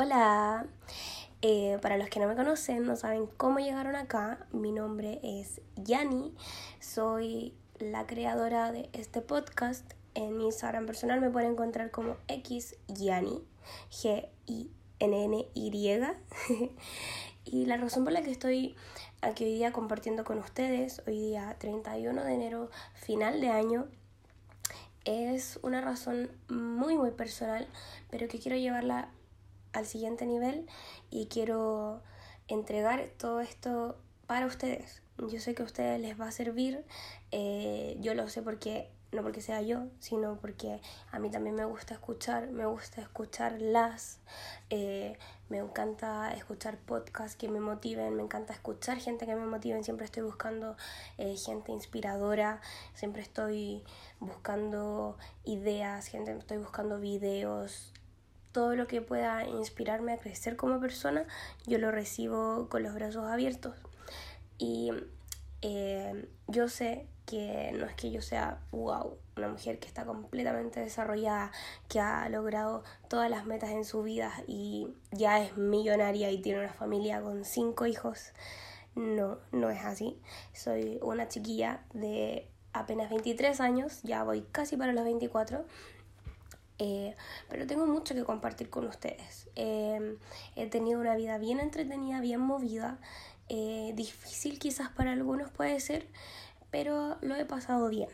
Hola, eh, para los que no me conocen, no saben cómo llegaron acá, mi nombre es Yani, soy la creadora de este podcast. En mi Instagram personal me pueden encontrar como XYani, G-I-N-N-Y. y la razón por la que estoy aquí hoy día compartiendo con ustedes, hoy día 31 de enero, final de año, es una razón muy muy personal, pero que quiero llevarla al siguiente nivel y quiero entregar todo esto para ustedes. Yo sé que a ustedes les va a servir, eh, yo lo sé porque no porque sea yo, sino porque a mí también me gusta escuchar, me gusta escucharlas, eh, me encanta escuchar podcasts que me motiven, me encanta escuchar gente que me motiven, siempre estoy buscando eh, gente inspiradora, siempre estoy buscando ideas, gente, estoy buscando videos, todo lo que pueda inspirarme a crecer como persona, yo lo recibo con los brazos abiertos. Y eh, yo sé que no es que yo sea, wow, una mujer que está completamente desarrollada, que ha logrado todas las metas en su vida y ya es millonaria y tiene una familia con cinco hijos. No, no es así. Soy una chiquilla de apenas 23 años, ya voy casi para los 24 eh, pero tengo mucho que compartir con ustedes. Eh, he tenido una vida bien entretenida, bien movida, eh, difícil quizás para algunos puede ser, pero lo he pasado bien.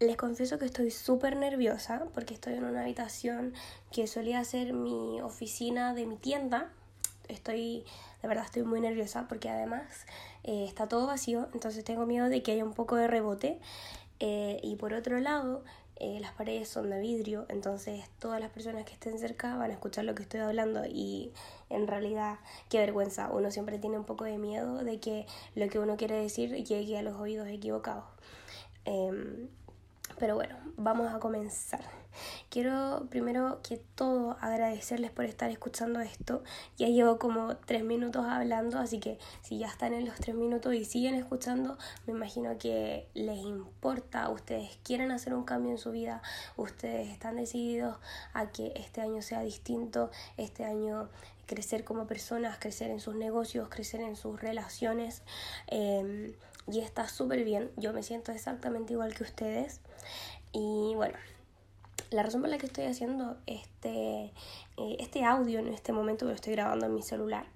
Les confieso que estoy súper nerviosa porque estoy en una habitación que solía ser mi oficina de mi tienda. Estoy, de verdad estoy muy nerviosa porque además está todo vacío, entonces tengo miedo de que haya un poco de rebote. y por otro lado, eh, las paredes son de vidrio, entonces todas las personas que estén cerca van a escuchar lo que estoy hablando y en realidad qué vergüenza, uno siempre tiene un poco de miedo de que lo que uno quiere decir llegue a los oídos equivocados. Em, pero bueno, vamos a comenzar. Quiero primero que todo agradecerles por estar escuchando esto. Ya llevo como tres minutos hablando, así que si ya están en los tres minutos y siguen escuchando, me imagino que les importa, ustedes quieren hacer un cambio en su vida, ustedes están decididos a que este año sea distinto, este año crecer como personas, crecer en sus negocios, crecer en sus relaciones. Em, y está súper bien, yo me siento exactamente igual que ustedes. Y bueno, la razón por la que estoy haciendo este, eh, este audio en este momento que lo estoy grabando en mi celular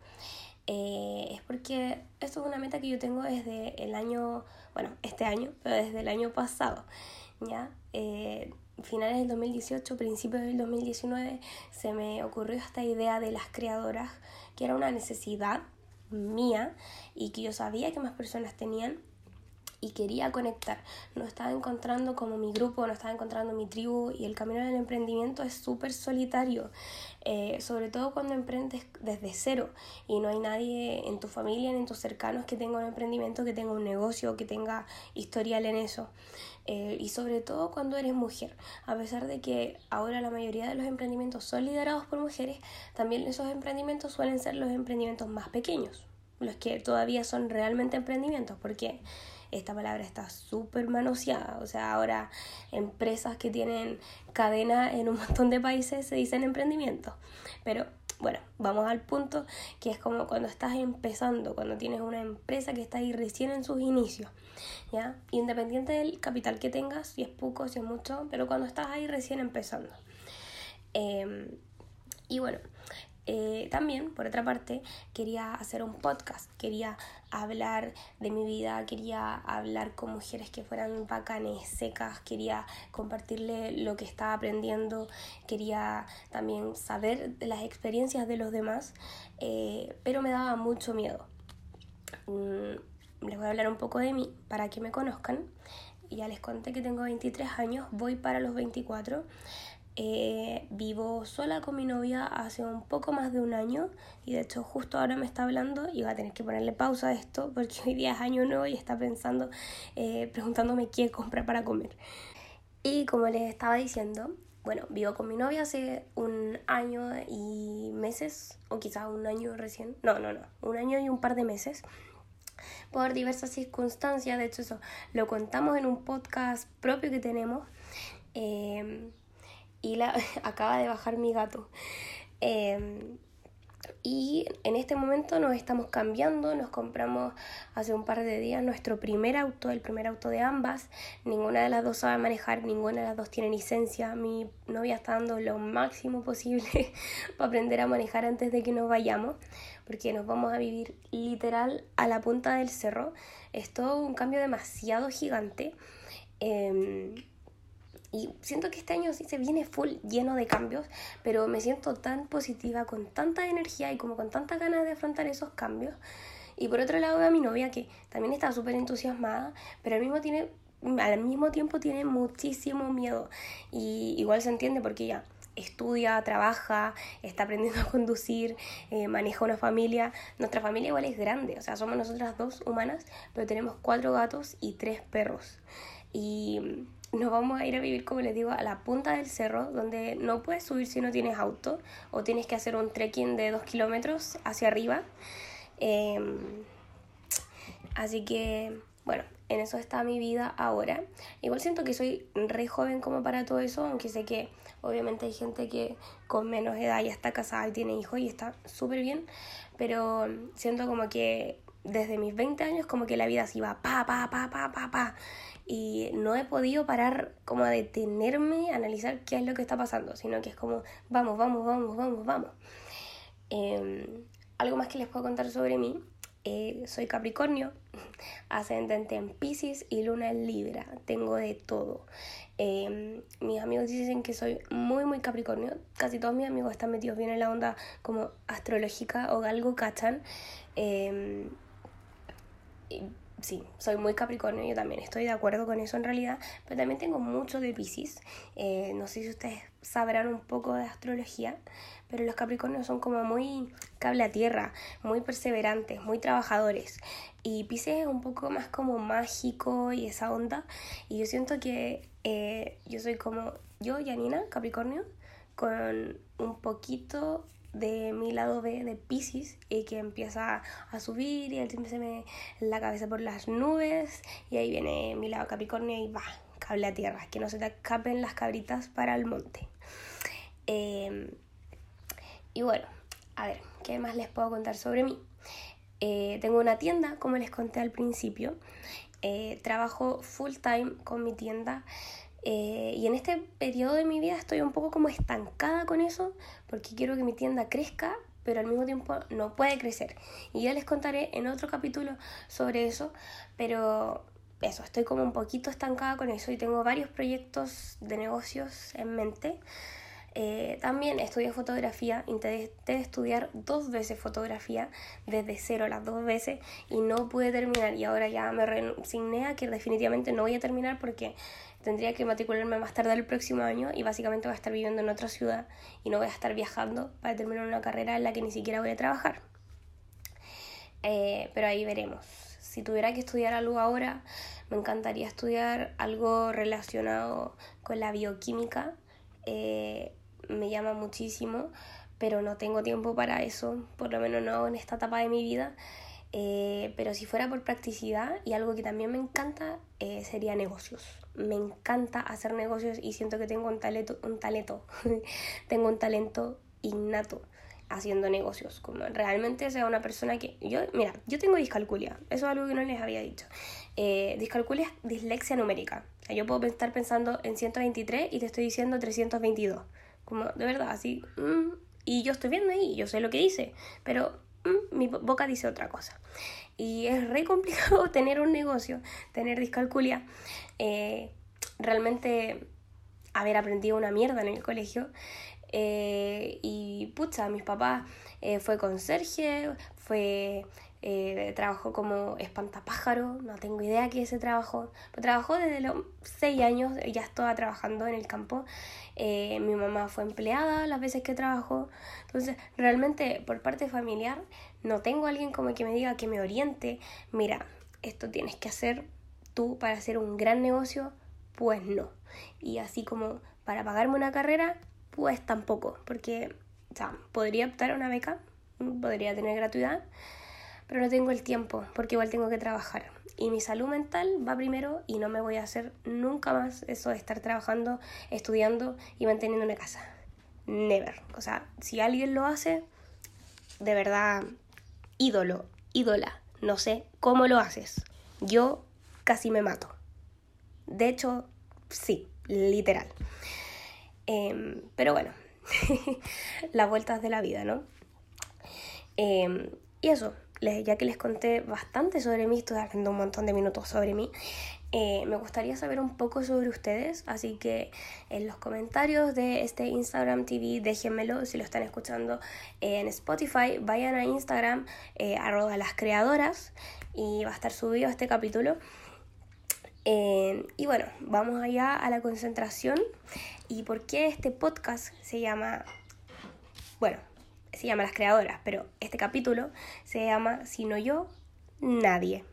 eh, es porque esto es una meta que yo tengo desde el año, bueno, este año, pero desde el año pasado, ¿ya? Eh, finales del 2018, principios del 2019, se me ocurrió esta idea de las creadoras, que era una necesidad mía y que yo sabía que más personas tenían y quería conectar. No estaba encontrando como mi grupo, no estaba encontrando mi tribu y el camino del emprendimiento es súper solitario, eh, sobre todo cuando emprendes desde cero y no hay nadie en tu familia ni en tus cercanos que tenga un emprendimiento, que tenga un negocio, que tenga historial en eso. Eh, y sobre todo cuando eres mujer. A pesar de que ahora la mayoría de los emprendimientos son liderados por mujeres, también esos emprendimientos suelen ser los emprendimientos más pequeños, los que todavía son realmente emprendimientos, porque esta palabra está súper manoseada. O sea, ahora empresas que tienen cadena en un montón de países se dicen emprendimiento. Pero bueno, vamos al punto que es como cuando estás empezando, cuando tienes una empresa que está ahí recién en sus inicios, ¿ya? Independiente del capital que tengas, si es poco, si es mucho, pero cuando estás ahí recién empezando. Em, y bueno, eh, también, por otra parte, quería hacer un podcast, quería hablar de mi vida, quería hablar con mujeres que fueran bacanes, secas, quería compartirle lo que estaba aprendiendo, quería también saber las experiencias de los demás, eh, pero me daba mucho miedo. Mm, les voy a hablar un poco de mí para que me conozcan. Ya les conté que tengo 23 años, voy para los 24. Eh, vivo sola con mi novia hace un poco más de un año y de hecho justo ahora me está hablando y va a tener que ponerle pausa a esto porque hoy día es año nuevo y está pensando, eh, preguntándome qué comprar para comer. Y como les estaba diciendo, bueno, vivo con mi novia hace un año y meses, o quizás un año recién, no, no, no, un año y un par de meses por diversas circunstancias, de hecho eso lo contamos en un podcast propio que tenemos. Eh, y la, acaba de bajar mi gato. Em, y en este momento nos estamos cambiando, nos compramos hace un par de días nuestro primer auto, el primer auto de ambas. Ninguna de las dos sabe manejar, ninguna de las dos tiene licencia. Mi novia está dando lo máximo posible para aprender a manejar antes de que nos vayamos, porque nos vamos a vivir literal a la punta del cerro. Es todo un cambio demasiado gigante. Em, y siento que este año sí se viene full lleno de cambios, pero me siento tan positiva, con tanta energía y como con tantas ganas de afrontar esos cambios. Y por otro lado veo a mi novia que también está súper entusiasmada, pero al mismo, tiene, al mismo tiempo tiene muchísimo miedo. Y igual se entiende porque ella estudia, trabaja, está aprendiendo a conducir, eh, maneja una familia. Nuestra familia igual es grande, o sea, somos nosotras dos humanas, pero tenemos cuatro gatos y tres perros. Y nos vamos a ir a vivir, como les digo, a la punta del cerro, donde no puedes subir si no tienes auto, o tienes que hacer un trekking de dos kilómetros hacia arriba. Em, así que, bueno, en eso está mi vida ahora. Igual siento que soy re joven como para todo eso, aunque sé que obviamente hay gente que con menos edad ya está casada y tiene hijos y está súper bien, pero siento como que desde mis 20 años como que la vida así va pa, pa, pa, pa, pa, pa y no he podido parar como a detenerme a analizar qué es lo que está pasando, sino que es como vamos, vamos, vamos, vamos, vamos. Em, algo más que les puedo contar sobre mí. Eh, soy Capricornio, ascendente en Pisces y luna en Libra. Tengo de todo. Em, mis amigos dicen que soy muy, muy Capricornio. Casi todos mis amigos están metidos bien en la onda como astrológica o algo cachan. Sí, soy muy Capricornio, yo también estoy de acuerdo con eso en realidad, pero también tengo mucho de Pisces. Eh, no sé si ustedes sabrán un poco de astrología, pero los Capricornios son como muy cable a tierra, muy perseverantes, muy trabajadores. Y Pisces es un poco más como mágico y esa onda. Y yo siento que eh, yo soy como yo, Janina, Capricornio, con un poquito de mi lado B de Pisces y que empieza a subir y él siempre se me la cabeza por las nubes y ahí viene mi lado Capricornio y va, cable a tierra, que no se te escapen las cabritas para el monte. Em, y bueno, a ver, ¿qué más les puedo contar sobre mí? Eh, tengo una tienda, como les conté al principio. Eh, trabajo full time con mi tienda. Eh, y en este periodo de mi vida estoy un poco como estancada con eso porque quiero que mi tienda crezca, pero al mismo tiempo no puede crecer. Y ya les contaré en otro capítulo sobre eso, pero eso, estoy como un poquito estancada con eso y tengo varios proyectos de negocios en mente. Eh, también estudié fotografía, intenté estudiar dos veces fotografía, desde cero las dos veces, y no pude terminar. Y ahora ya me resigné a que definitivamente no voy a terminar porque tendría que matricularme más tarde el próximo año y básicamente voy a estar viviendo en otra ciudad y no voy a estar viajando para terminar una carrera en la que ni siquiera voy a trabajar. Eh, pero ahí veremos. Si tuviera que estudiar algo ahora, me encantaría estudiar algo relacionado con la bioquímica. Eh, me llama muchísimo, pero no tengo tiempo para eso, por lo menos no en esta etapa de mi vida. Eh, pero si fuera por practicidad y algo que también me encanta sería negocios me encanta hacer negocios y siento que tengo un talento, un talento, tengo un talento innato haciendo negocios, como realmente sea una persona que yo, mira, yo tengo discalculia, eso es algo que no les había dicho. Eh, discalculia es dislexia numérica. Yo puedo estar pensando en 123 y te estoy diciendo 322. Como, de verdad, así. Mm, y yo estoy viendo ahí, yo sé lo que dice, pero mi boca dice otra cosa. Y es re complicado tener un negocio, tener discalculia. Eh, realmente haber aprendido una mierda en el colegio. Eh, y pucha, mis papás eh, fue conserje, fue eh, trabajó como espantapájaro, no tengo idea qué es ese trabajo, pero trabajó desde los 6 años, ya estaba trabajando en el campo, mi mamá fue empleada las veces que trabajó, entonces realmente por parte familiar no tengo alguien como que me diga que me oriente, mira, esto tienes que hacer tú para hacer un gran negocio, pues no. Y así como para pagarme una carrera, pues tampoco, porque o podría optar a una beca, podría tener gratuidad, pero no tengo el tiempo, porque igual tengo que trabajar. Y mi salud mental va primero y no me voy a hacer nunca más eso de estar trabajando, estudiando y manteniendo una casa. never. O sea, si alguien lo hace, de verdad, ídolo, ídola. No sé cómo lo haces. Yo casi me mato. De hecho, sí, literal. Em, pero bueno, las vueltas de la vida, ¿no? Em, y eso, ya que les conté bastante sobre mí, estoy haciendo un montón de minutos sobre mí, eh, me gustaría saber un poco sobre ustedes, así que en los comentarios de este Instagram TV déjenmelo si lo están escuchando en Spotify, vayan a Instagram eh, arroba las creadoras y va a estar subido este capítulo. Eh, y bueno, vamos allá a la concentración y por qué este podcast se llama, bueno, se llama Las Creadoras, pero este capítulo se llama Si no yo, nadie.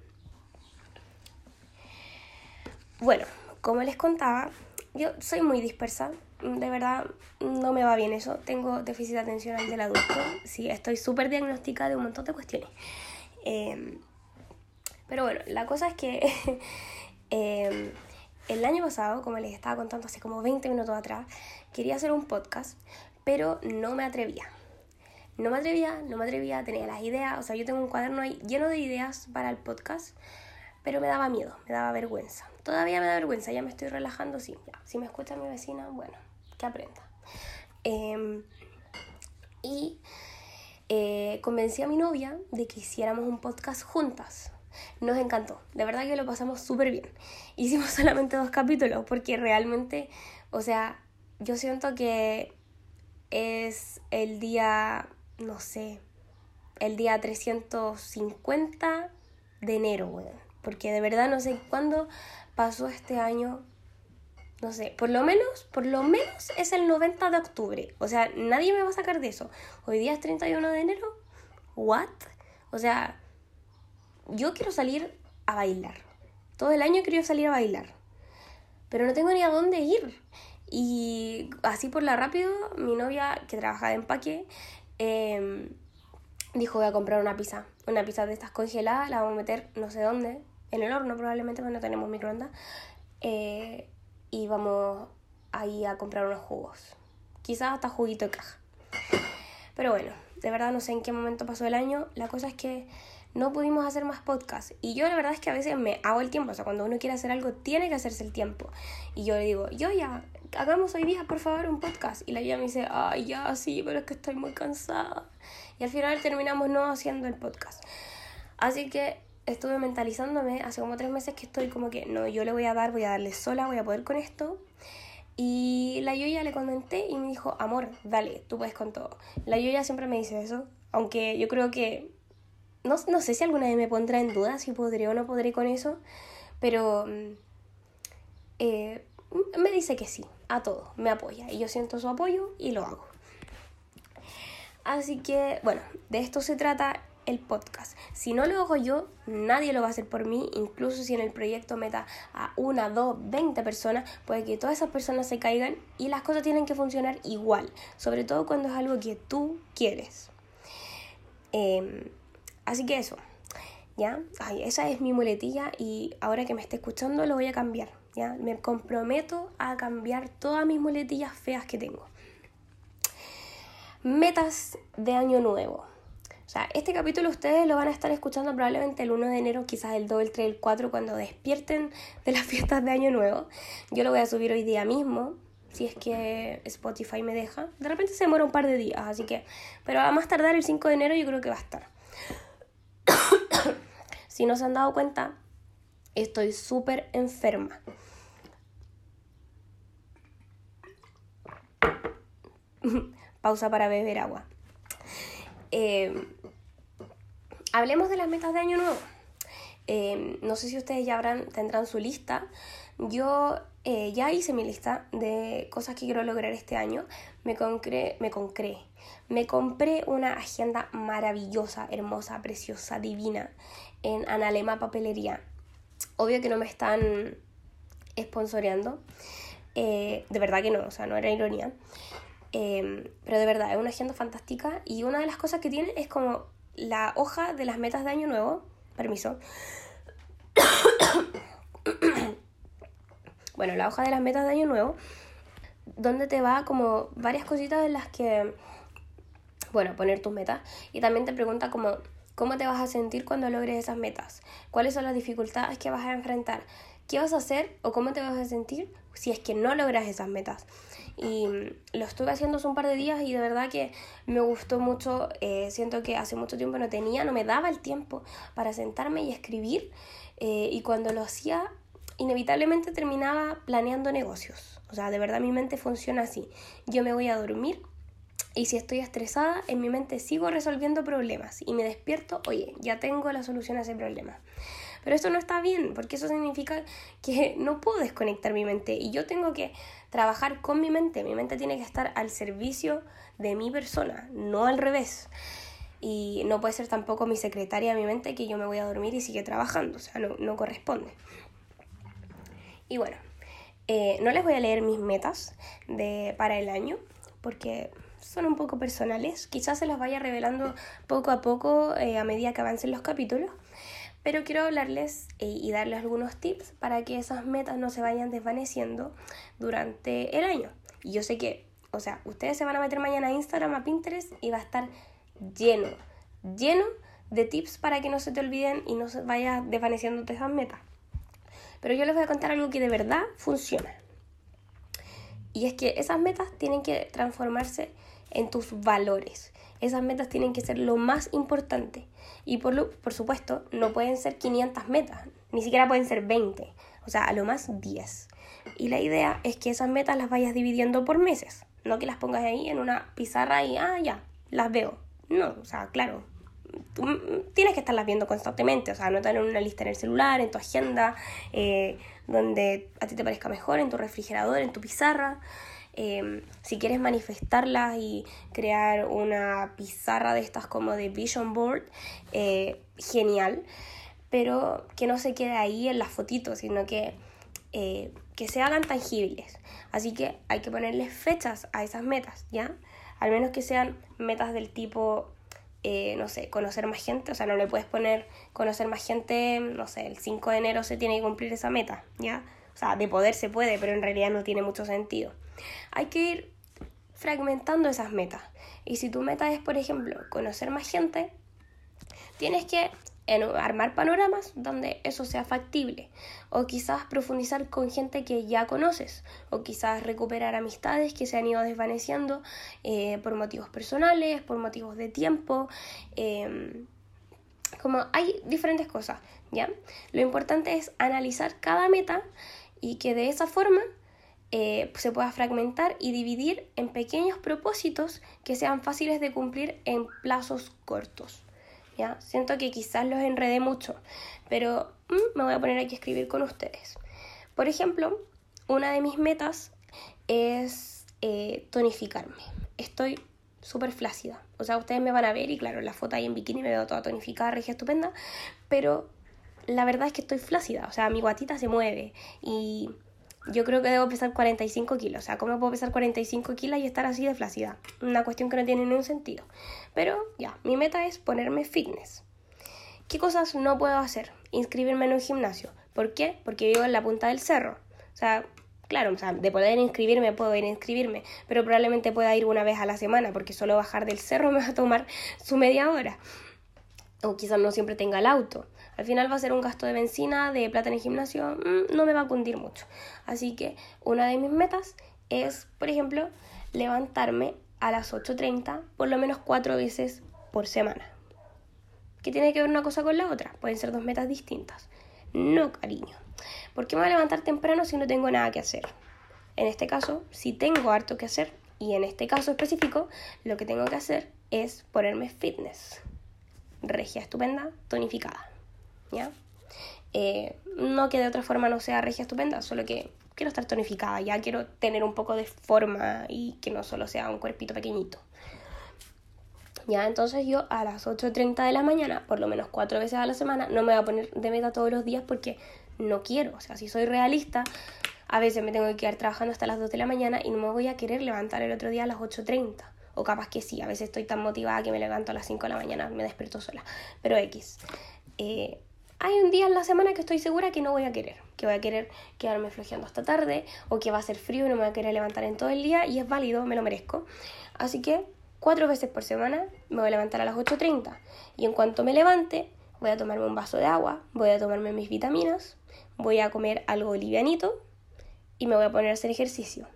Bueno, como les contaba, yo soy muy dispersa, de verdad no me va bien eso, tengo déficit atencional del adulto, sí, estoy súper diagnosticada de un montón de cuestiones. Em, pero bueno, la cosa es que em, el año pasado, como les estaba contando hace como 20 minutos atrás, quería hacer un podcast, pero no me atrevía. No me atrevía, no me atrevía, tenía las ideas, o sea, yo tengo un cuaderno ahí lleno de ideas para el podcast, pero me daba miedo, me daba vergüenza. Todavía me da vergüenza, ya me estoy relajando, sí. Si me escucha mi vecina, bueno, que aprenda. Em, y eh, convencí a mi novia de que hiciéramos un podcast juntas. Nos encantó, de verdad que lo pasamos súper bien. Hicimos solamente dos capítulos porque realmente, o sea, yo siento que es el día, no sé, el día 350 de enero, bueno, porque de verdad no sé cuándo pasó este año, no sé, por lo menos, por lo menos es el 90 de octubre. O sea, nadie me va a sacar de eso. Hoy día es 31 de enero. ¿What? O sea, yo quiero salir a bailar. Todo el año querido salir a bailar. Pero no tengo ni a dónde ir. Y así por la rápido, mi novia que trabaja de empaque em, dijo voy a comprar una pizza. Una pizza de estas congeladas, la vamos a meter no sé dónde, en el horno probablemente, porque no tenemos microondas. Eh, y vamos ahí a comprar unos jugos. Quizás hasta juguito de caja. Pero bueno, de verdad no sé en qué momento pasó el año. La cosa es que no pudimos hacer más podcast. Y yo la verdad es que a veces me hago el tiempo. O sea, cuando uno quiere hacer algo, tiene que hacerse el tiempo. Y yo le digo, yo ya, hagamos hoy día, por favor, un podcast. Y la ella me dice, ay, ya, sí, pero es que estoy muy cansada. Y al final terminamos no haciendo el podcast. Así que estuve mentalizándome hace como tres meses que estoy como que no, yo le voy a dar, voy a darle sola, voy a poder con esto. Y la Yoya le comenté y me dijo, amor, dale, tú puedes con todo. La Yoya siempre me dice eso, aunque yo creo que, no, no sé si alguna vez me pondrá en duda si podré o no podré con eso, pero mm, eh, me dice que sí, a todo, me apoya. Y yo siento su apoyo y lo hago. Así que, bueno, de esto se trata el podcast. Si no lo hago yo, nadie lo va a hacer por mí, incluso si en el proyecto meta a una, dos, veinte personas, puede que todas esas personas se caigan y las cosas tienen que funcionar igual, sobre todo cuando es algo que tú quieres. Em, así que eso, ¿ya? Ay, esa es mi muletilla y ahora que me esté escuchando lo voy a cambiar, ¿ya? Me comprometo a cambiar todas mis muletillas feas que tengo. Metas de año nuevo. O sea, este capítulo ustedes lo van a estar escuchando probablemente el 1 de enero, quizás el 2, el 3, el 4, cuando despierten de las fiestas de Año Nuevo. Yo lo voy a subir hoy día mismo, si es que Spotify me deja. De repente se demora un par de días, así que... Pero a más tardar el 5 de enero yo creo que va a estar. si no se han dado cuenta, estoy súper enferma. Pausa para beber agua. Eh, hablemos de las metas de año nuevo. Eh, no sé si ustedes ya tendrán su lista. Yo eh, ya hice mi lista de cosas que quiero lograr este año. Me, me concré. Me compré una agenda maravillosa, hermosa, preciosa, divina en Analema Papelería. Obvio que no me están sponsoreando. de verdad que no, o sea, no era ironía. Em, pero de verdad, es una agenda fantástica y una de las cosas que tiene es como la hoja de las metas de año nuevo. Permiso. bueno, la hoja de las metas de año nuevo donde te va como varias cositas en las que, bueno, poner tus metas. Y también te pregunta como, ¿cómo te vas a sentir cuando logres esas metas? ¿Cuáles son las dificultades que vas a enfrentar? ¿Qué vas a hacer o cómo te vas a sentir si es que no logras esas metas? Y lo estuve haciendo hace un par de días y de verdad que me gustó mucho. Eh, siento que hace mucho tiempo no tenía, no me daba el tiempo para sentarme y escribir. Eh, y cuando lo hacía, inevitablemente terminaba planeando negocios. O sea, de verdad mi mente funciona así. Yo me voy a dormir y si estoy estresada, en mi mente sigo resolviendo problemas y me despierto, oye, ya tengo la solución a ese problema. Pero esto no está bien, porque eso significa que no puedo desconectar mi mente y yo tengo que trabajar con mi mente. Mi mente tiene que estar al servicio de mi persona, no al revés. Y no puede ser tampoco mi secretaria mi mente que yo me voy a dormir y sigue trabajando, o sea, no, no corresponde. Y bueno, eh, no les voy a leer mis metas de, para el año porque son un poco personales. Quizás se las vaya revelando poco a poco eh, a medida que avancen los capítulos. Pero quiero hablarles eh, y darles algunos tips para que esas metas no se vayan desvaneciendo durante el año. Y yo sé que, o sea, ustedes se van a meter mañana a Instagram, a Pinterest y va a estar lleno, lleno de tips para que no se te olviden y no se vaya desvaneciendo esas metas. Pero yo les voy a contar algo que de verdad funciona. Y es que esas metas tienen que transformarse en tus valores. Esas metas tienen que ser lo más importante. Y por, lo, por supuesto, no pueden ser 500 metas, ni siquiera pueden ser 20, o sea, a lo más 10. Y la idea es que esas metas las vayas dividiendo por meses, no que las pongas ahí en una pizarra y, ah, ya, las veo. No, o sea, claro, tienes que estarlas viendo constantemente, o sea, anotar en una lista en el celular, en tu agenda, eh, donde a ti te parezca mejor, en tu refrigerador, en tu pizarra. Em, si quieres manifestarlas y crear una pizarra de estas como de vision board, eh, genial, pero que no se quede ahí en las fotitos, sino que, eh, que se hagan tangibles. Así que hay que ponerles fechas a esas metas, ¿ya? Al menos que sean metas del tipo eh, no sé, conocer más gente, o sea, no le puedes poner conocer más gente, no sé, el 5 de enero se tiene que cumplir esa meta, ¿ya? O sea, de poder se puede, pero en realidad no tiene mucho sentido. Hay que ir fragmentando esas metas. Y si tu meta es, por ejemplo, conocer más gente, tienes que armar panoramas donde eso sea factible o quizás profundizar con gente que ya conoces o quizás recuperar amistades que se han ido desvaneciendo eh, por motivos personales, por motivos de tiempo, em, como hay diferentes cosas, ¿ya? Lo importante es analizar cada meta y que de esa forma eh, se pueda fragmentar y dividir en pequeños propósitos que sean fáciles de cumplir en plazos cortos. ¿ya? Siento que quizás los enredé mucho, pero mm, me voy a poner aquí a escribir con ustedes. Por ejemplo, una de mis metas es eh, tonificarme. Estoy súper flácida. O sea, ustedes me van a ver y claro, la foto ahí en bikini me veo toda tonificada, regia, estupenda, pero la verdad es que estoy flácida. O sea, mi guatita se mueve y yo creo que debo pesar 45 kilos. O sea, ¿cómo puedo pesar 45 kilos y estar así de flácida? Una cuestión que no tiene ningún sentido. Pero ya, mi meta es ponerme fitness. ¿Qué cosas no puedo hacer? Inscribirme en un gimnasio. ¿Por qué? Porque vivo en la punta del cerro. O sea, claro, o sea, de poder inscribirme puedo ir a inscribirme, pero probablemente pueda ir una vez a la semana porque solo bajar del cerro me va a tomar su media hora. O quizás no siempre tenga el auto. Al final va a ser un gasto de benzina, de plata en el gimnasio, mm, no me va a cundir mucho. Así que una de mis metas es, por ejemplo, levantarme a las 8.30 por lo menos cuatro veces por semana. ¿Qué tiene que ver una cosa con la otra? Pueden ser dos metas distintas. No, cariño. ¿Por qué me voy a levantar temprano si no tengo nada que hacer? En este caso, si tengo harto que hacer, y en este caso específico, lo que tengo que hacer es ponerme fitness. Regia estupenda, tonificada. ¿Ya? Eh, no que de otra forma no sea regia estupenda, solo que quiero estar tonificada, ya quiero tener un poco de forma y que no solo sea un cuerpito pequeñito. Ya, entonces yo a las 8.30 de la mañana, por lo menos cuatro veces a la semana, no me voy a poner de meta todos los días porque no quiero. O sea, si soy realista, a veces me tengo que quedar trabajando hasta las 2 de la mañana y no me voy a querer levantar el otro día a las 8.30. O capaz que sí, a veces estoy tan motivada que me levanto a las 5 de la mañana, me despierto sola. Pero X. Eh, hay un día en la semana que estoy segura que no voy a querer, que voy a querer quedarme flojeando hasta tarde o que va a ser frío y no me voy a querer levantar en todo el día y es válido, me lo merezco. Así que cuatro veces por semana me voy a levantar a las 8.30 y en cuanto me levante voy a tomarme un vaso de agua, voy a tomarme mis vitaminas, voy a comer algo livianito y me voy a poner a hacer ejercicio.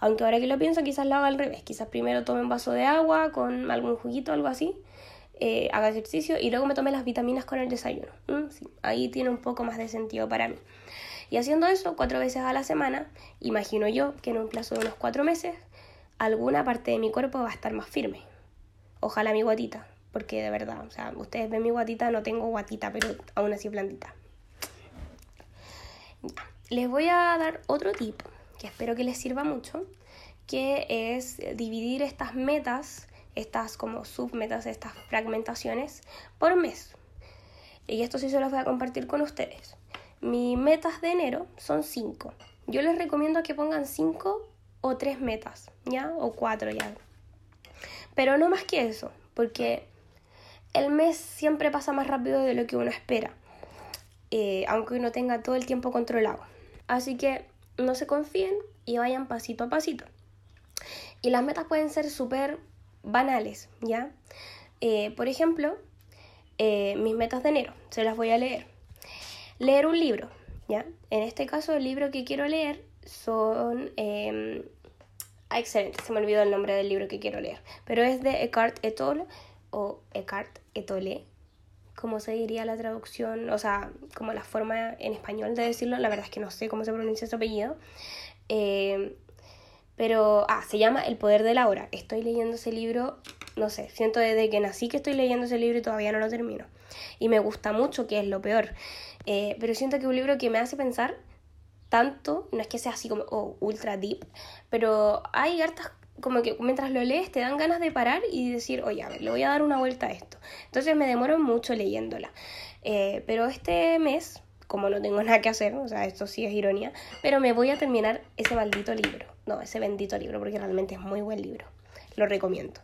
Aunque ahora que lo pienso quizás lo haga al revés, quizás primero tome un vaso de agua con algún juguito, algo así, eh, haga ejercicio y luego me tome las vitaminas con el desayuno. Mm, ahí tiene un poco más de sentido para mí. Y haciendo eso cuatro veces a la semana, imagino yo que en un plazo de unos cuatro meses, alguna parte de mi cuerpo va a estar más firme. Ojalá mi guatita, porque de verdad, o sea, ustedes ven mi guatita, no tengo guatita, pero aún así blandita. Les voy a dar otro tip que espero que les sirva mucho, que es dividir estas metas estas como submetas, estas fragmentaciones por mes. Y esto sí se los voy a compartir con ustedes. Mis metas de enero son 5. Yo les recomiendo que pongan 5 o 3 metas, ¿ya? O 4 ya. Pero no más que eso, porque el mes siempre pasa más rápido de lo que uno espera, eh, aunque uno tenga todo el tiempo controlado. Así que no se confíen y vayan pasito a pasito. Y las metas pueden ser súper banales, ¿ya? Eh, por ejemplo, eh, mis metas de enero, se las voy a leer. Leer un libro, ¿ya? En este caso, el libro que quiero leer son... Ah, excelente, se me olvidó el nombre del libro que quiero leer, pero es de Eckhart Tolle o Eckhart Tolle, como se diría la traducción, o sea, como la forma en español de decirlo, la verdad es que no sé cómo se pronuncia su apellido. Eh, pero, ah, se llama El Poder de la Hora. Estoy leyendo ese libro, no sé, siento desde que nací que estoy leyendo ese libro y todavía no lo termino. Y me gusta mucho, que es lo peor. Eh, pero siento que es un libro que me hace pensar tanto, no es que sea así como oh, ultra deep, pero hay hartas como que mientras lo lees te dan ganas de parar y decir, oye, a ver, le voy a dar una vuelta a esto. Entonces me demoro mucho leyéndola. Eh, pero este mes, como no tengo nada que hacer, o sea, esto sí es ironía, pero me voy a terminar ese maldito libro. No, ese bendito libro, porque realmente es muy buen libro. Lo recomiendo.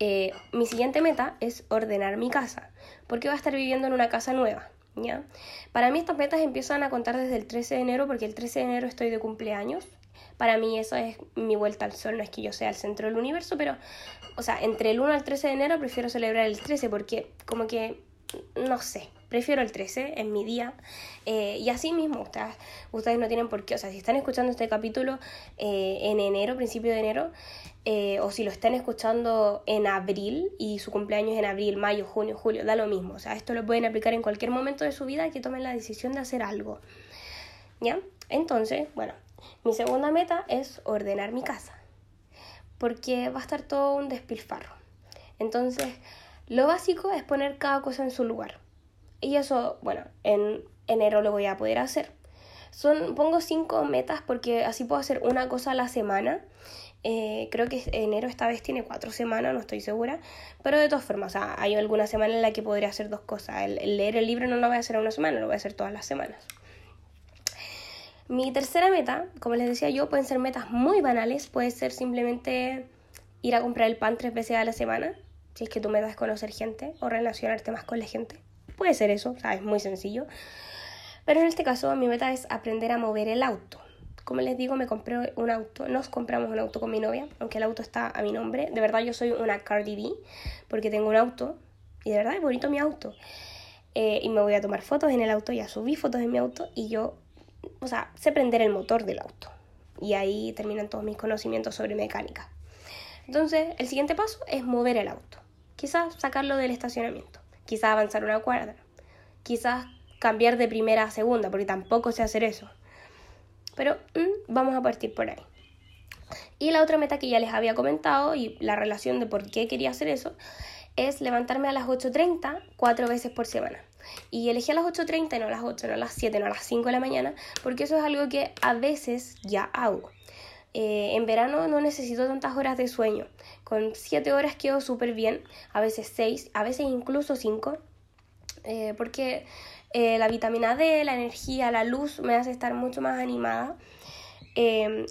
Eh, mi siguiente meta es ordenar mi casa, porque voy a estar viviendo en una casa nueva. ¿ya? Para mí estas metas empiezan a contar desde el 13 de enero, porque el 13 de enero estoy de cumpleaños. Para mí eso es mi vuelta al sol, no es que yo sea el centro del universo, pero, o sea, entre el 1 al 13 de enero prefiero celebrar el 13 porque como que, no sé, prefiero el 13, en mi día. Eh, y así mismo, ustedes, ustedes no tienen por qué, o sea, si están escuchando este capítulo eh, en enero, principio de enero, eh, o si lo están escuchando en abril y su cumpleaños en abril, mayo, junio, julio, da lo mismo. O sea, esto lo pueden aplicar en cualquier momento de su vida que tomen la decisión de hacer algo. ¿Ya? Entonces, bueno, mi segunda meta es ordenar mi casa. Porque va a estar todo un despilfarro. Entonces, lo básico es poner cada cosa en su lugar. Y eso, bueno, en enero lo voy a poder hacer. Son, pongo cinco metas porque así puedo hacer una cosa a la semana. Eh, creo que enero esta vez tiene cuatro semanas, no estoy segura. Pero de todas formas, hay alguna semana en la que podría hacer dos cosas. El, leer el libro no lo voy a hacer una semana, lo voy a hacer todas las semanas. Mi tercera meta, como les decía yo, pueden ser metas muy banales. Puede ser simplemente ir a comprar el pan tres veces a la semana, si es que tu meta es conocer gente o relacionarte más con la gente. Puede ser eso, o sea, es muy sencillo. Pero en este caso mi meta es aprender a mover el auto. Como les digo, me compré un auto, nos compramos un auto con mi novia, aunque el auto está a mi nombre. De verdad yo soy una Cardi B, porque tengo un auto, y de verdad es bonito mi auto. Eh, y me voy a tomar fotos en el auto, ya subí fotos en mi auto, y yo, o sea, sé prender el motor del auto. Y ahí terminan todos mis conocimientos sobre mecánica. Entonces, el siguiente paso es mover el auto. Quizás sacarlo del estacionamiento quizás avanzar una cuadra, quizás cambiar de primera a segunda, porque tampoco sé hacer eso. Pero mm, vamos a partir por ahí. Y la otra meta que ya les había comentado y la relación de por qué quería hacer eso es levantarme a las 8.30 cuatro veces por semana. Y elegí a las 8.30 no a las 8, no a las 7, no a las 5 de la mañana, porque eso es algo que a veces ya hago. Eh, en verano no necesito tantas horas de sueño. Con 7 horas quedo súper bien, a veces 6, a veces incluso 5, eh, porque eh, la vitamina D, la energía, la luz me hace estar mucho más animada.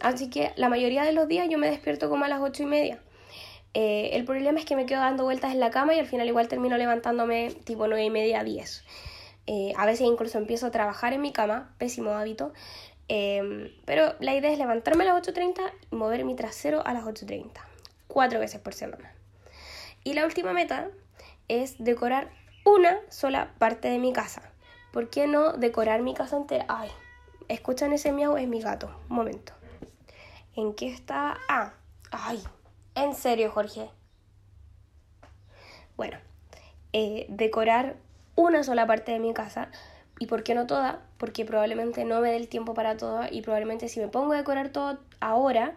así que la mayoría de los días yo me despierto como a las 8 y media. el problema es que me quedo dando vueltas en la cama y al final igual termino levantándome tipo 9 y media, 10. Eh, a veces incluso empiezo a trabajar en mi cama, pésimo hábito. Em, pero la idea es levantarme a las 8.30 y mover mi trasero a las 8.30. Cuatro veces por semana. Y la última meta es decorar una sola parte de mi casa. ¿Por qué no decorar mi casa entera? Ay, escuchan ese miau, es mi gato. Un momento. ¿En qué está? Ah, ay, en serio, Jorge. Bueno, eh, decorar una sola parte de mi casa. ¿Y por qué no toda? Porque probablemente no me dé el tiempo para toda y probablemente si me pongo a decorar todo ahora,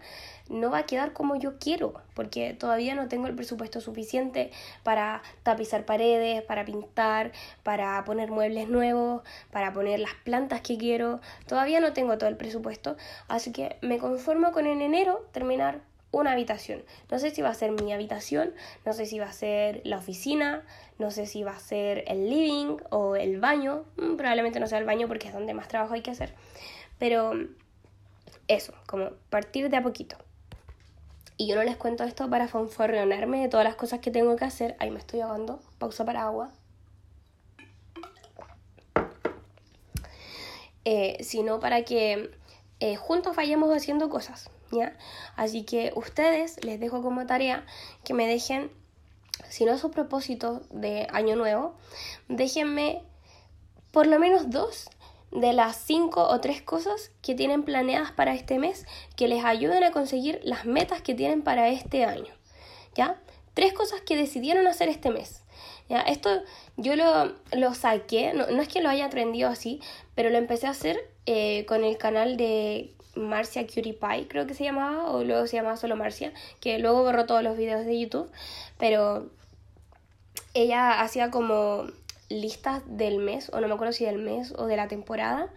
no va a quedar como yo quiero, porque todavía no tengo el presupuesto suficiente para tapizar paredes, para pintar, para poner muebles nuevos, para poner las plantas que quiero. Todavía no tengo todo el presupuesto, así que me conformo con en enero terminar una habitación. No sé si va a ser mi habitación, no sé si va a ser la oficina, no sé si va a ser el living o el baño. Mm, probablemente no sea el baño porque es donde más trabajo hay que hacer. Pero eso, como partir de a poquito. Y yo no les cuento esto para fanfarreonarme de todas las cosas que tengo que hacer. Ahí me estoy ahogando. Pausa para agua. Eh, sino para que eh, juntos vayamos haciendo cosas. ¿Ya? Así que ustedes les dejo como tarea que me dejen, si no sus propósitos de año nuevo, déjenme por lo menos dos de las cinco o tres cosas que tienen planeadas para este mes que les ayuden a conseguir las metas que tienen para este año. ¿Ya? Tres cosas que decidieron hacer este mes. ¿Ya? Esto yo lo, saqué, no, es que lo haya aprendido así, pero lo empecé a hacer eh, con el canal de Marcia Cutie Pie, creo que se llamaba, o luego se llamaba solo Marcia, que luego borró todos los videos de YouTube, pero ella hacía como listas del mes, o no me acuerdo si del mes o de la temporada,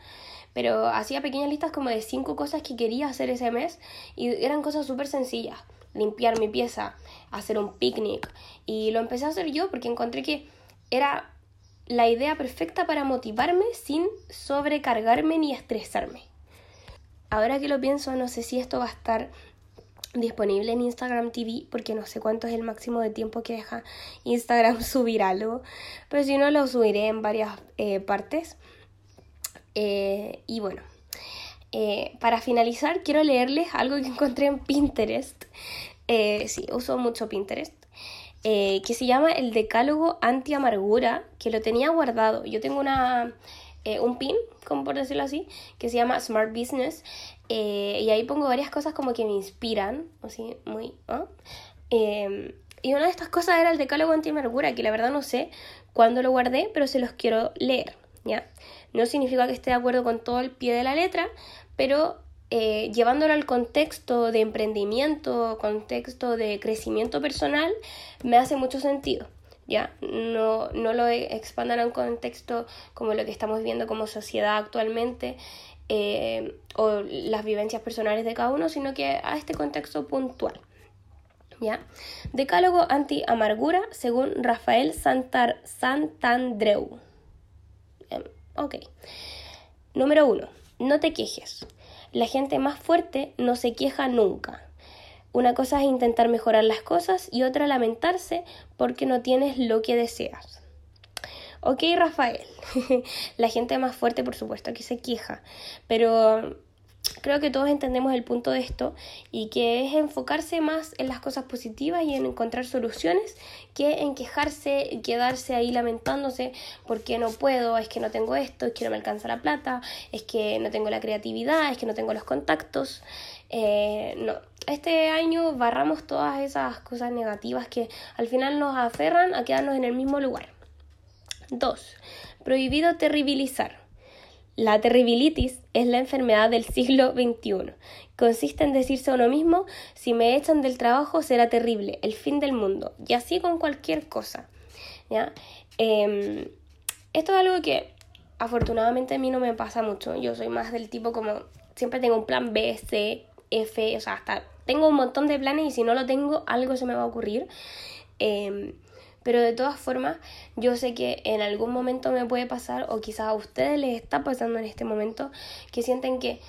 pero hacía pequeñas listas como de cinco cosas que quería hacer ese mes y eran cosas súper sencillas. Limpiar mi pieza, hacer un picnic. Y lo empecé a hacer yo porque encontré que era la idea perfecta para motivarme sin sobrecargarme ni estresarme. Ahora que lo pienso, no sé si esto va a estar disponible en Instagram TV porque no sé cuánto es el máximo de tiempo que deja Instagram subir algo, pero si no lo subiré en varias eh, partes. Eh, y bueno, eh, para finalizar quiero leerles algo que encontré en Pinterest. sí, uso mucho Pinterest. que se llama el decálogo anti-amargura, que lo tenía guardado. Yo tengo una, un pin como por decirlo así, que se llama Smart Business. Eh, y ahí pongo varias cosas como que me inspiran, así, muy... Em, y una de estas cosas era el decálogo anti-amargura, que la verdad no sé cuándo lo guardé, pero se los quiero leer, ¿ya? No significa que esté de acuerdo con todo el pie de la letra, pero eh, llevándolo al contexto de emprendimiento, contexto de crecimiento personal, me hace mucho sentido. ¿Ya? No, no lo expandan a un contexto como lo que estamos viviendo como sociedad actualmente eh, o las vivencias personales de cada uno, sino que a este contexto puntual. ¿ya? Decálogo anti-amargura según Rafael Santar Santandreu. Número uno, no te quejes. La gente más fuerte no se queja nunca. Una cosa es intentar mejorar las cosas y otra lamentarse porque no tienes lo que deseas. Ok, Rafael, la gente más fuerte por supuesto que se queja, pero creo que todos entendemos el punto de esto y que es enfocarse más en las cosas positivas y en encontrar soluciones que en quejarse y quedarse ahí lamentándose porque no puedo, es que no tengo esto, es que no me alcanza la plata, es que no tengo la creatividad, es que no tengo los contactos. Eh, no, este año barramos todas esas cosas negativas que al final nos aferran a quedarnos en el mismo lugar. 2. Prohibido terribilizar. La terribilitis es la enfermedad del siglo XXI. Consiste en decirse a uno mismo, si me echan del trabajo será terrible, el fin del mundo. Y así con cualquier cosa. ¿ya? Em, esto es algo que afortunadamente a mí no me pasa mucho. Yo soy más del tipo como, siempre tengo un plan B, C, F, o sea, hasta tengo un montón de planes y si no lo tengo, algo se me va a ocurrir. Em, pero de todas formas, yo sé que en algún momento me puede pasar, o quizás a ustedes les está pasando en este momento, que sienten que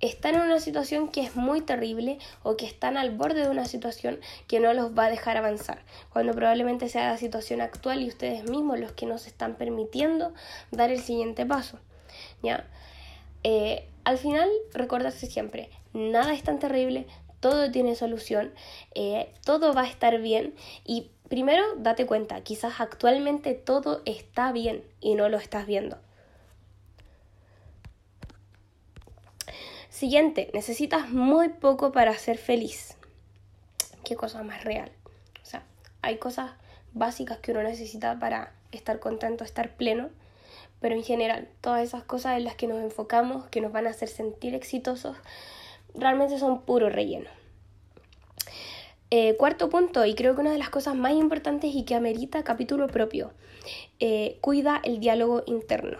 están en una situación que es muy terrible o que están al borde de una situación que no los va a dejar avanzar, cuando probablemente sea la situación actual y ustedes mismos los que nos están permitiendo dar el siguiente paso. ¿ya? Eh, al final, recordarse siempre, nada es tan terrible, todo tiene solución, eh, todo va a estar bien y primero date cuenta, quizás actualmente todo está bien y no lo estás viendo. Siguiente, necesitas muy poco para ser feliz. ¿Qué cosa más real? O sea, hay cosas básicas que uno necesita para estar contento, estar pleno, pero en general, todas esas cosas en las que nos enfocamos, que nos van a hacer sentir exitosos, realmente son puro relleno. Eh, cuarto punto, y creo que una de las cosas más importantes y que amerita capítulo propio, eh, cuida el diálogo interno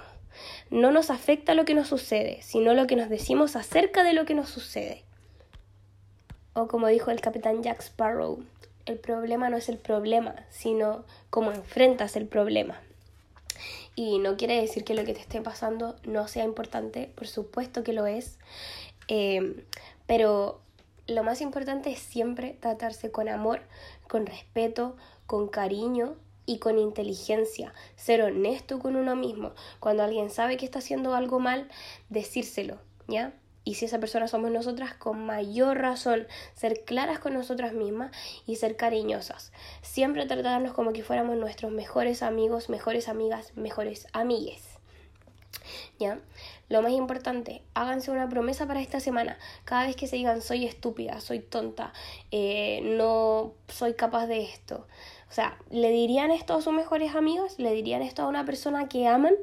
no nos afecta lo que nos sucede, sino lo que nos decimos acerca de lo que nos sucede. O como dijo el capitán Jack Sparrow, el problema no es el problema, sino cómo enfrentas el problema. Y no quiere decir que lo que te esté pasando no sea importante, por supuesto que lo es, eh, pero lo más importante es siempre tratarse con amor, con respeto, con cariño y con inteligencia, ser honesto con uno mismo. Cuando alguien sabe que está haciendo algo mal, decírselo, ¿ya? Y si esa persona somos nosotras, con mayor razón, ser claras con nosotras mismas y ser cariñosas. Siempre tratarnos como que fuéramos nuestros mejores amigos, mejores amigas, mejores amigues. ¿Ya? Lo más importante, háganse una promesa para esta semana. Cada vez que se digan soy estúpida, soy tonta, eh, no soy capaz de esto, o sea, ¿le dirían esto a sus mejores amigos? ¿Le dirían esto a una persona que aman?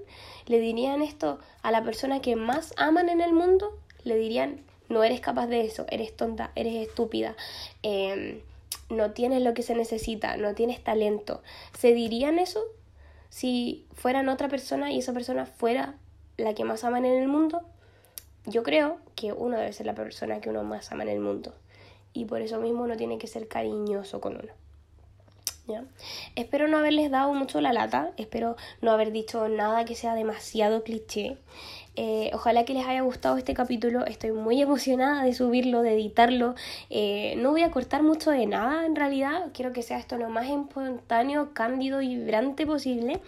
¿Le dirían esto a la persona que más aman en el mundo? ¿Le dirían, no eres capaz de eso, eres tonta, eres estúpida, em, no tienes lo que se necesita, no tienes talento? ¿Se dirían eso si fueran otra persona y esa persona fuera la que más aman en el mundo? Yo creo que uno debe ser la persona que uno más ama en el mundo. Y por eso mismo uno tiene que ser cariñoso con uno. Espero no haberles dado mucho la lata, espero no haber dicho nada que sea demasiado cliché. Eh, ojalá que les haya gustado este capítulo, estoy muy emocionada de subirlo, de editarlo. Eh, no voy a cortar mucho de nada en realidad, quiero que sea esto lo más espontáneo, cándido y vibrante posible.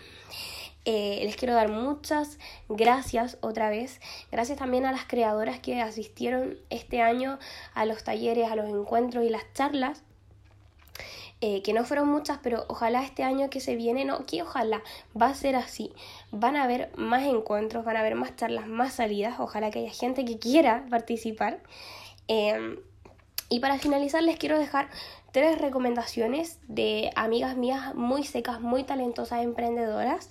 Eh, les quiero dar muchas gracias otra vez. Gracias también a las creadoras que asistieron este año a los talleres, a los encuentros y las charlas. Eh, que no fueron muchas, pero ojalá este año que se viene, no, que ojalá va a ser así. Van a haber más encuentros, van a haber más charlas, más salidas, ojalá que haya gente que quiera participar. Em, y para finalizar les quiero dejar tres recomendaciones de amigas mías muy secas, muy talentosas, emprendedoras.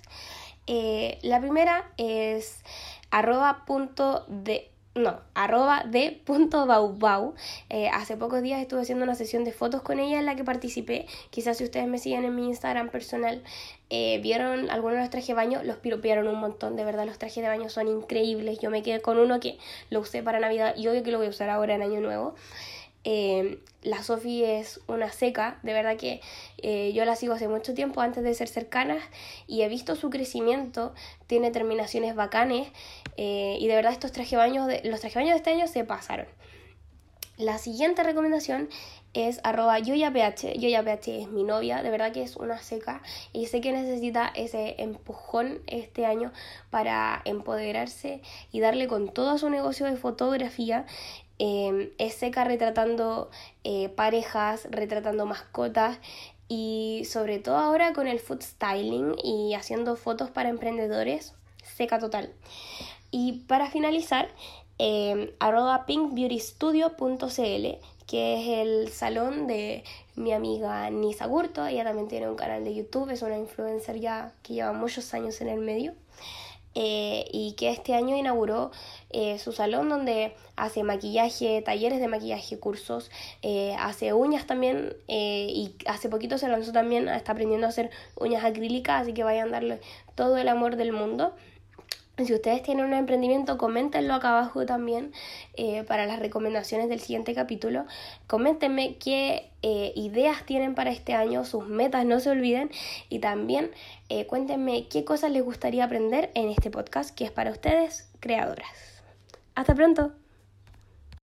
Eh, la primera es arroba punto de no, arroba de punto bau eh, hace pocos días estuve haciendo una sesión de fotos con ella en la que participé. Quizás si ustedes me siguen en mi Instagram personal, eh, vieron algunos de los trajes de baño, los piropearon un montón. De verdad, los trajes de baño son increíbles. Yo me quedé con uno que lo usé para Navidad y obvio que lo voy a usar ahora en Año Nuevo. Eh, la Sofi es una seca, de verdad que eh, yo la sigo hace mucho tiempo antes de ser cercanas y he visto su crecimiento, tiene terminaciones bacanes eh, y de verdad estos traje baños de, los traje de este año se pasaron. La siguiente recomendación es arroba yoyaph, yoyaph es mi novia, de verdad que es una seca y sé que necesita ese empujón este año para empoderarse y darle con todo a su negocio de fotografía Em, es seca retratando eh, parejas, retratando mascotas y sobre todo ahora con el food styling y haciendo fotos para emprendedores, seca total. Y para finalizar, eh, arroba pinkbeautystudio.cl que es el salón de mi amiga Nisa Gurto, ella también tiene un canal de YouTube, es una influencer ya que lleva muchos años en el medio. Eh, y que este año inauguró eh, su salón donde hace maquillaje, talleres de maquillaje, cursos, eh, hace uñas también y hace poquito se lanzó también, está aprendiendo a hacer uñas acrílicas, así que vayan a darle todo el amor del mundo. Si ustedes tienen un emprendimiento, coméntenlo acá abajo también para las recomendaciones del siguiente capítulo. Coméntenme qué ideas tienen para este año, sus metas, no se olviden. Y también eh, cuéntenme qué cosas les gustaría aprender en este podcast que es para ustedes, creadoras. Hasta pronto.